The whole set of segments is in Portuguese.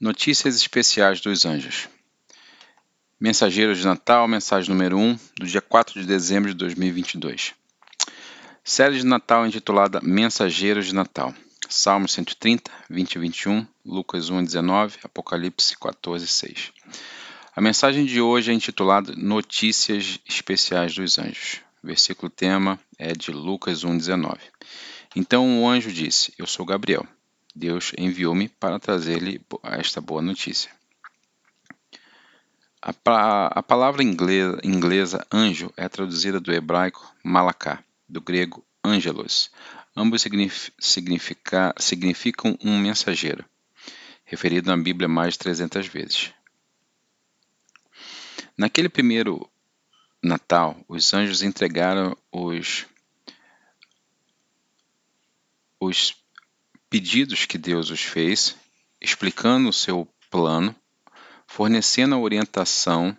Notícias especiais dos anjos. Mensageiros de Natal, mensagem número 1, do dia 4 de dezembro de 2022. Série de Natal intitulada Mensageiros de Natal. Salmos 130, 20 e 21, Lucas 1 19, Apocalipse 14, 6. A mensagem de hoje é intitulada Notícias especiais dos anjos. O versículo tema é de Lucas 1, 19. Então o anjo disse: Eu sou Gabriel Deus enviou-me para trazer-lhe esta boa notícia. A, a palavra inglesa, inglesa, anjo é traduzida do hebraico malaká, do grego angelos. Ambos significa, significam um mensageiro, referido na Bíblia mais de 300 vezes. Naquele primeiro Natal, os anjos entregaram os, os pedidos que Deus os fez, explicando o seu plano, fornecendo a orientação,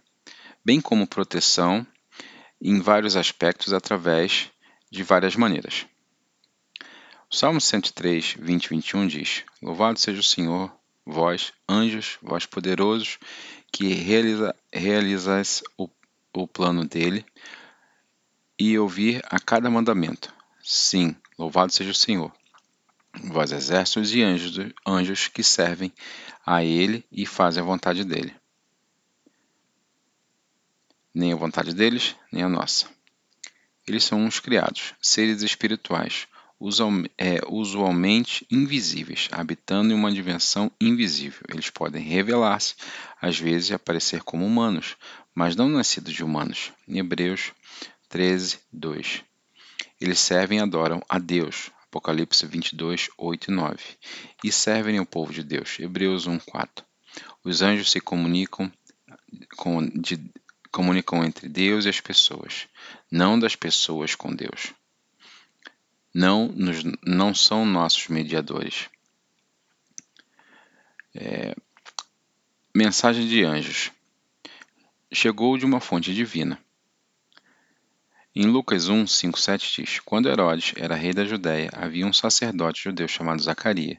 bem como proteção em vários aspectos através de várias maneiras. O Salmo 103, 20 e 21 diz: Louvado seja o Senhor, vós, anjos, vós poderosos, que realiza, realizais o, o plano dele e ouvir a cada mandamento. Sim, louvado seja o Senhor vós exércitos e anjos, anjos que servem a ele e fazem a vontade dele. Nem a vontade deles, nem a nossa. Eles são uns criados, seres espirituais, é, usualmente invisíveis, habitando em uma dimensão invisível. Eles podem revelar-se, às vezes, aparecer como humanos, mas não nascidos de humanos. Em Hebreus 13, 2. Eles servem e adoram a Deus, Apocalipse 22, 8 e 9, e servem ao povo de Deus. Hebreus 1, 4. Os anjos se comunicam, com, de, comunicam entre Deus e as pessoas, não das pessoas com Deus. Não, nos, não são nossos mediadores. É, mensagem de anjos. Chegou de uma fonte divina. Em Lucas 1, 5, 7 diz: Quando Herodes era rei da Judéia, havia um sacerdote judeu chamado Zacarias.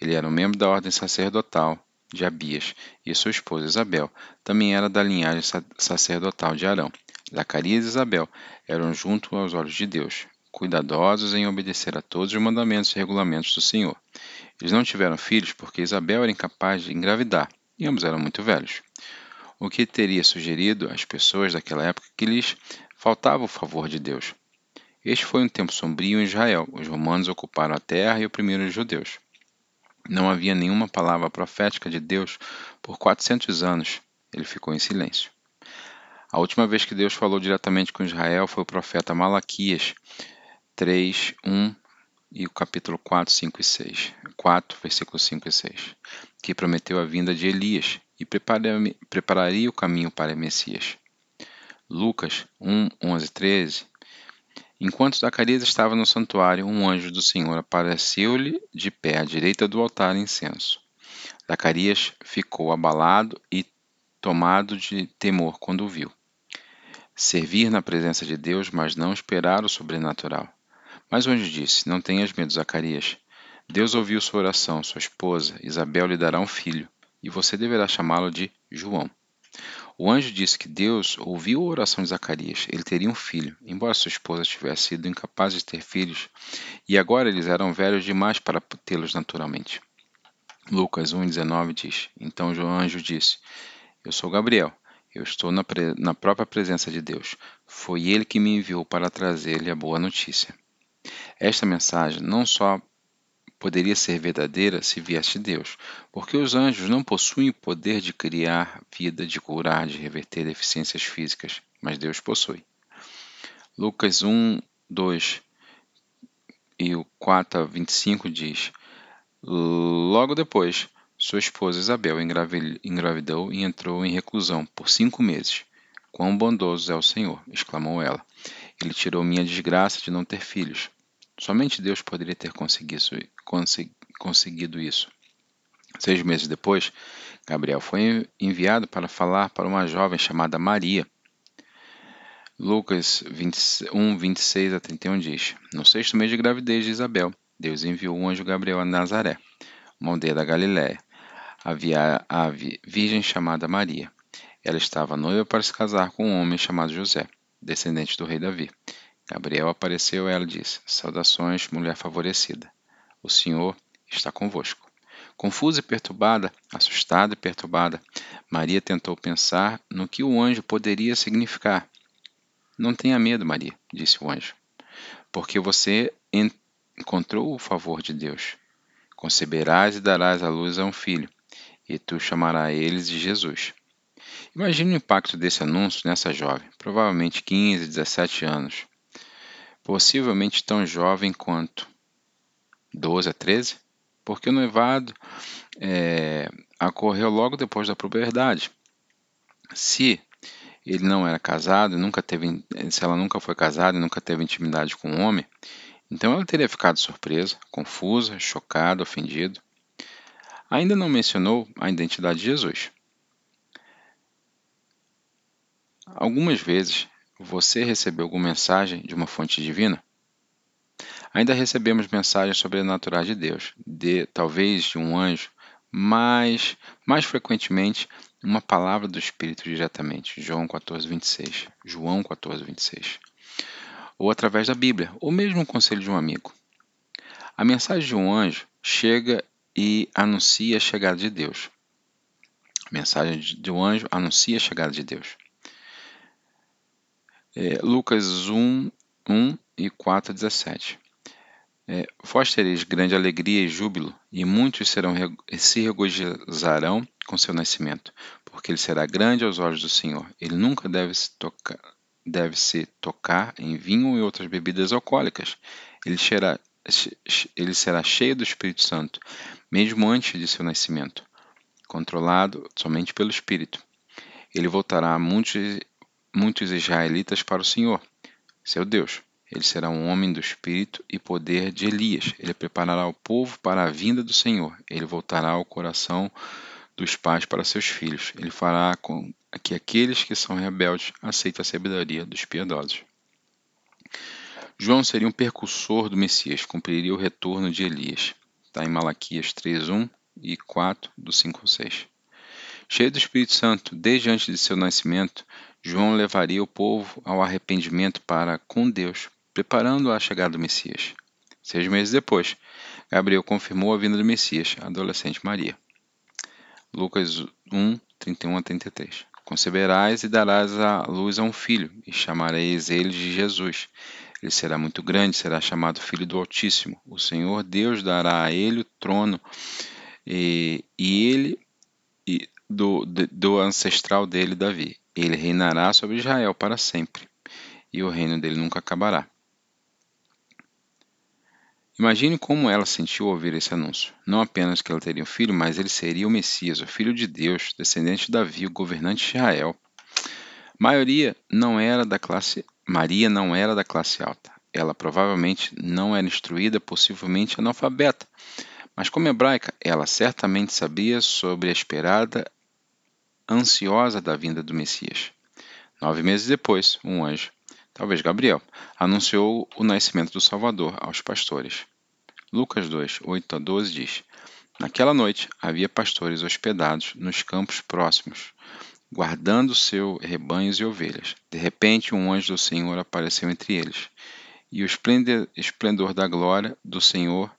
Ele era um membro da ordem sacerdotal de Abias, e sua esposa Isabel também era da linhagem sacerdotal de Arão. Zacarias e Isabel eram junto aos olhos de Deus, cuidadosos em obedecer a todos os mandamentos e regulamentos do Senhor. Eles não tiveram filhos porque Isabel era incapaz de engravidar, e ambos eram muito velhos. O que teria sugerido às pessoas daquela época que lhes faltava o favor de Deus. Este foi um tempo sombrio em Israel. Os romanos ocuparam a terra e oprimiram os judeus. Não havia nenhuma palavra profética de Deus por 400 anos. Ele ficou em silêncio. A última vez que Deus falou diretamente com Israel foi o profeta Malaquias 3, 1 e o capítulo 4, 5 e 6. 4, versículos 5 e 6. Que prometeu a vinda de Elias e prepararia o caminho para Messias. Lucas 1, 11, 13. Enquanto Zacarias estava no santuário, um anjo do Senhor apareceu-lhe de pé à direita do altar incenso. Zacarias ficou abalado e tomado de temor quando o viu. Servir na presença de Deus, mas não esperar o sobrenatural. Mas o anjo disse: Não tenhas medo, Zacarias. Deus ouviu sua oração, sua esposa, Isabel, lhe dará um filho, e você deverá chamá-lo de João. O anjo disse que Deus ouviu a oração de Zacarias. Ele teria um filho, embora sua esposa tivesse sido incapaz de ter filhos, e agora eles eram velhos demais para tê-los naturalmente. Lucas 1,19 diz: Então o anjo disse: Eu sou Gabriel. Eu estou na, na própria presença de Deus. Foi ele que me enviou para trazer-lhe a boa notícia. Esta mensagem não só poderia ser verdadeira se viesse de Deus, porque os anjos não possuem o poder de criar vida, de curar, de reverter deficiências físicas, mas Deus possui. Lucas 1, 2 e o 4 a 25 diz: Logo depois, sua esposa Isabel engravidou e entrou em reclusão por cinco meses. Quão bondoso é o Senhor! exclamou ela. Ele tirou minha desgraça de não ter filhos. Somente Deus poderia ter conseguido isso. Seis meses depois, Gabriel foi enviado para falar para uma jovem chamada Maria. Lucas 21, 26 a 31 diz: No sexto mês de gravidez de Isabel, Deus enviou o anjo Gabriel a Nazaré, uma aldeia da Galiléia, havia a virgem chamada Maria. Ela estava noiva para se casar com um homem chamado José, descendente do rei Davi. Gabriel apareceu e ela disse: Saudações, mulher favorecida. O Senhor está convosco. Confusa e perturbada, assustada e perturbada, Maria tentou pensar no que o anjo poderia significar. Não tenha medo, Maria, disse o anjo, porque você encontrou o favor de Deus. Conceberás e darás à luz a um filho, e tu chamarás eles de Jesus. Imagine o impacto desse anúncio nessa jovem, provavelmente 15, 17 anos, possivelmente tão jovem quanto 12 a 13, porque o noivado é, ocorreu logo depois da puberdade. Se ele não era casado, nunca teve, se ela nunca foi casada e nunca teve intimidade com um homem, então ela teria ficado surpresa, confusa, chocada, ofendido. Ainda não mencionou a identidade de Jesus. Algumas vezes você recebeu alguma mensagem de uma fonte divina? Ainda recebemos mensagens sobrenaturais de Deus, de talvez de um anjo, mas mais frequentemente uma palavra do Espírito diretamente, João 14, 26. João 14, 26. Ou através da Bíblia, ou mesmo o conselho de um amigo. A mensagem de um anjo chega e anuncia a chegada de Deus. A mensagem de um anjo anuncia a chegada de Deus. É, Lucas 1, 1 e 4, 17. É, vós tereis grande alegria e júbilo, e muitos serão, se regozijarão com seu nascimento, porque ele será grande aos olhos do Senhor. Ele nunca deve se tocar, deve se tocar em vinho e outras bebidas alcoólicas. Ele será, ele será cheio do Espírito Santo, mesmo antes de seu nascimento, controlado somente pelo Espírito. Ele voltará a muitos muitos israelitas para o Senhor, seu Deus. Ele será um homem do espírito e poder de Elias. Ele preparará o povo para a vinda do Senhor. Ele voltará ao coração dos pais para seus filhos. Ele fará com que aqueles que são rebeldes aceitem a sabedoria dos piedosos. João seria um percussor do Messias, cumpriria o retorno de Elias. Está em Malaquias 3:1 e 4 do 5 ao 6. Cheio do Espírito Santo, desde antes de seu nascimento, João levaria o povo ao arrependimento para com Deus, preparando a chegada do Messias. Seis meses depois, Gabriel confirmou a vinda do Messias, a adolescente Maria. Lucas 1, 31 a 33. Conceberás e darás à luz a um filho, e chamareis ele de Jesus. Ele será muito grande, será chamado Filho do Altíssimo. O Senhor Deus dará a ele o trono, e, e ele e do, do ancestral dele, Davi. Ele reinará sobre Israel para sempre, e o reino dele nunca acabará. Imagine como ela sentiu ouvir esse anúncio. Não apenas que ela teria um filho, mas ele seria o Messias, o filho de Deus, descendente de Davi, o governante de Israel. Não era da classe Maria não era da classe alta. Ela provavelmente não era instruída, possivelmente analfabeta. Mas como hebraica, ela certamente sabia sobre a esperada ansiosa da vinda do Messias. Nove meses depois, um anjo, talvez Gabriel, anunciou o nascimento do Salvador aos pastores. Lucas 2, 8 a 12 diz: Naquela noite havia pastores hospedados nos campos próximos, guardando seus rebanhos e ovelhas. De repente, um anjo do Senhor apareceu entre eles, e o esplendor da glória do Senhor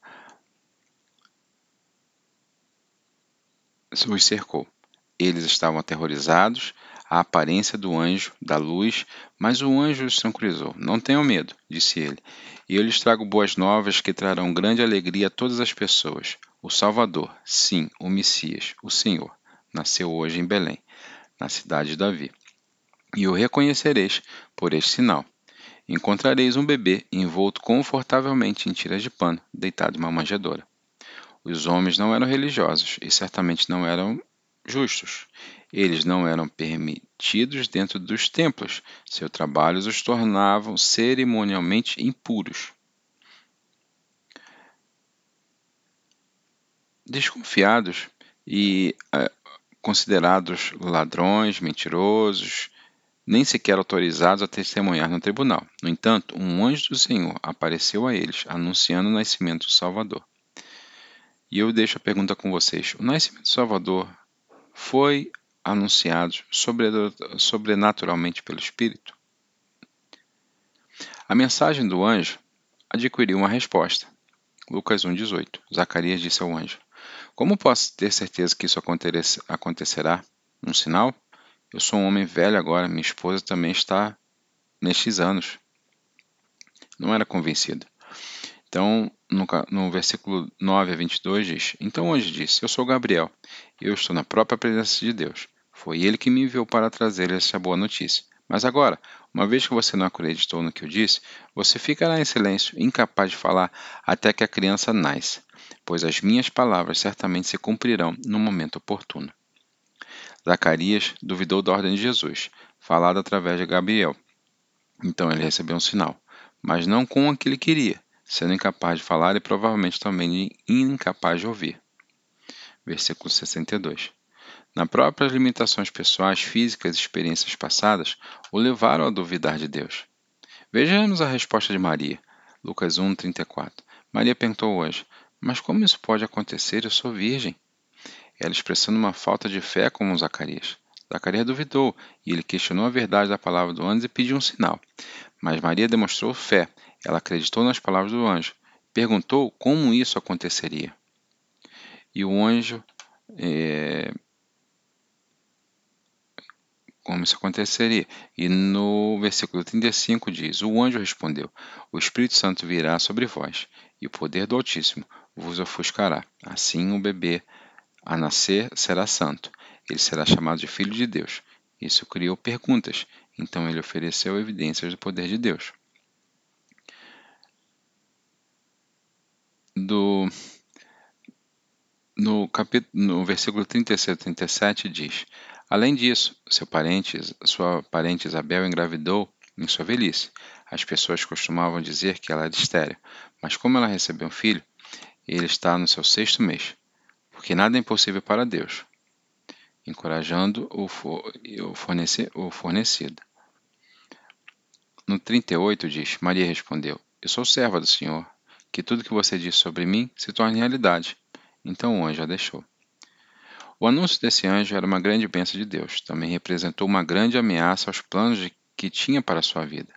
os cercou. Eles estavam aterrorizados à aparência do anjo da luz, mas o anjo os tranquilizou. Não tenham medo, disse ele, e eu lhes trago boas novas que trarão grande alegria a todas as pessoas. O Salvador, sim, o Messias, o Senhor, nasceu hoje em Belém, na cidade de Davi. E o reconhecereis por este sinal. Encontrareis um bebê envolto confortavelmente em tiras de pano, deitado em uma manjedoura. Os homens não eram religiosos e certamente não eram justos. Eles não eram permitidos dentro dos templos. Seu trabalho os tornavam cerimonialmente impuros. Desconfiados e uh, considerados ladrões, mentirosos, nem sequer autorizados a testemunhar no tribunal. No entanto, um anjo do Senhor apareceu a eles, anunciando o nascimento do Salvador. E eu deixo a pergunta com vocês: o nascimento do Salvador foi anunciado sobrenaturalmente pelo Espírito? A mensagem do anjo adquiriu uma resposta. Lucas 1,18 Zacarias disse ao anjo: Como posso ter certeza que isso acontecerá? Um sinal? Eu sou um homem velho agora, minha esposa também está nestes anos. Não era convencido. Então, no, no, versículo 9 a 22 diz: Então anjo disse: Eu sou Gabriel, eu estou na própria presença de Deus. Foi ele que me enviou para trazer essa boa notícia. Mas agora, uma vez que você não acreditou no que eu disse, você ficará em silêncio, incapaz de falar, até que a criança nasça, pois as minhas palavras certamente se cumprirão no momento oportuno. Zacarias duvidou da ordem de Jesus, falada através de Gabriel. Então ele recebeu um sinal, mas não com o que ele queria, sendo incapaz de falar e provavelmente também incapaz de ouvir. Versículo 62. Na próprias limitações pessoais, físicas e experiências passadas, o levaram a duvidar de Deus. Vejamos a resposta de Maria. Lucas 1, 34. Maria perguntou hoje: Mas como isso pode acontecer? Eu sou virgem ela expressando uma falta de fé como Zacarias. Zacarias duvidou e ele questionou a verdade da palavra do anjo e pediu um sinal. Mas Maria demonstrou fé. Ela acreditou nas palavras do anjo. Perguntou como isso aconteceria. E o anjo. É... Como isso aconteceria? E no versículo 35 diz: O anjo respondeu: O Espírito Santo virá sobre vós, e o poder do Altíssimo vos ofuscará. Assim o bebê a nascer será santo, ele será chamado de Filho de Deus. Isso criou perguntas, então ele ofereceu evidências do poder de Deus. Do, no, capítulo, no versículo 36 e 37 diz: Além disso, seu parente, sua parente Isabel engravidou em sua velhice. As pessoas costumavam dizer que ela era estéril, mas como ela recebeu um filho, ele está no seu sexto mês porque nada é impossível para Deus, encorajando o, fornece, o fornecido. No 38 diz: Maria respondeu: Eu sou serva do Senhor, que tudo que você diz sobre mim se torne realidade. Então o anjo a deixou. O anúncio desse anjo era uma grande bênção de Deus, também representou uma grande ameaça aos planos que tinha para sua vida.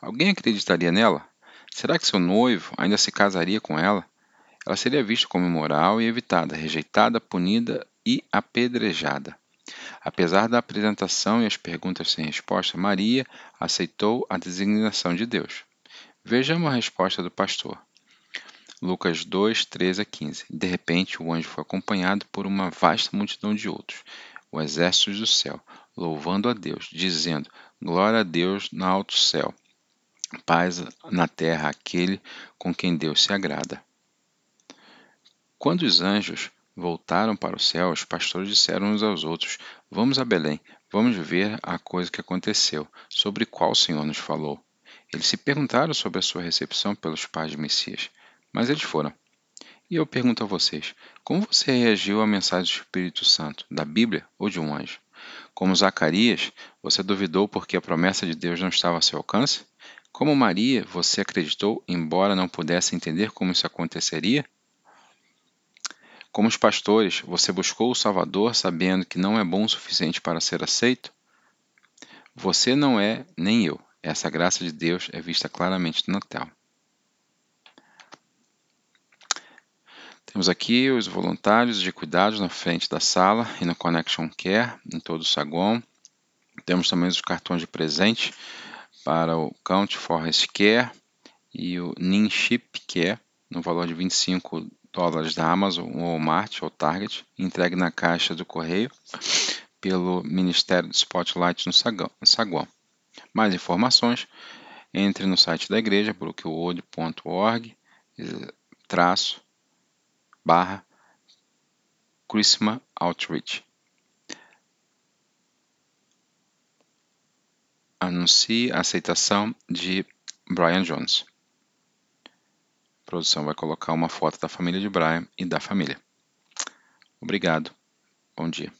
Alguém acreditaria nela? Será que seu noivo ainda se casaria com ela? ela seria vista como imoral e evitada, rejeitada, punida e apedrejada. Apesar da apresentação e as perguntas sem resposta, Maria aceitou a designação de Deus. Vejamos a resposta do pastor. Lucas 2, 13 a 15. De repente, o anjo foi acompanhado por uma vasta multidão de outros, o exército do céu, louvando a Deus, dizendo: Glória a Deus no alto céu, paz na terra àquele com quem Deus se agrada. Quando os anjos voltaram para o céu, os pastores disseram uns aos outros: Vamos a Belém, vamos ver a coisa que aconteceu, sobre qual o Senhor nos falou. Eles se perguntaram sobre a sua recepção pelos pais de Messias, mas eles foram. E eu pergunto a vocês: como você reagiu à mensagem do Espírito Santo, da Bíblia ou de um anjo? Como Zacarias, você duvidou porque a promessa de Deus não estava a seu alcance? Como Maria, você acreditou, embora não pudesse entender como isso aconteceria? Como os pastores, você buscou o Salvador sabendo que não é bom o suficiente para ser aceito? Você não é, nem eu. Essa graça de Deus é vista claramente no Natal. Temos aqui os voluntários de cuidados na frente da sala e no Connection Care, em todo o saguão. Temos também os cartões de presente para o Count Forest Care e o Ninship Care, no valor de 25 dólares da Amazon, Walmart ou Target, entregue na caixa do correio pelo Ministério do Spotlight no saguão. Mais informações, entre no site da igreja, brookwood.org, traço, barra, Christmas Outreach. Anuncie a aceitação de Brian Jones produção vai colocar uma foto da família de Brian e da família. Obrigado. Bom dia.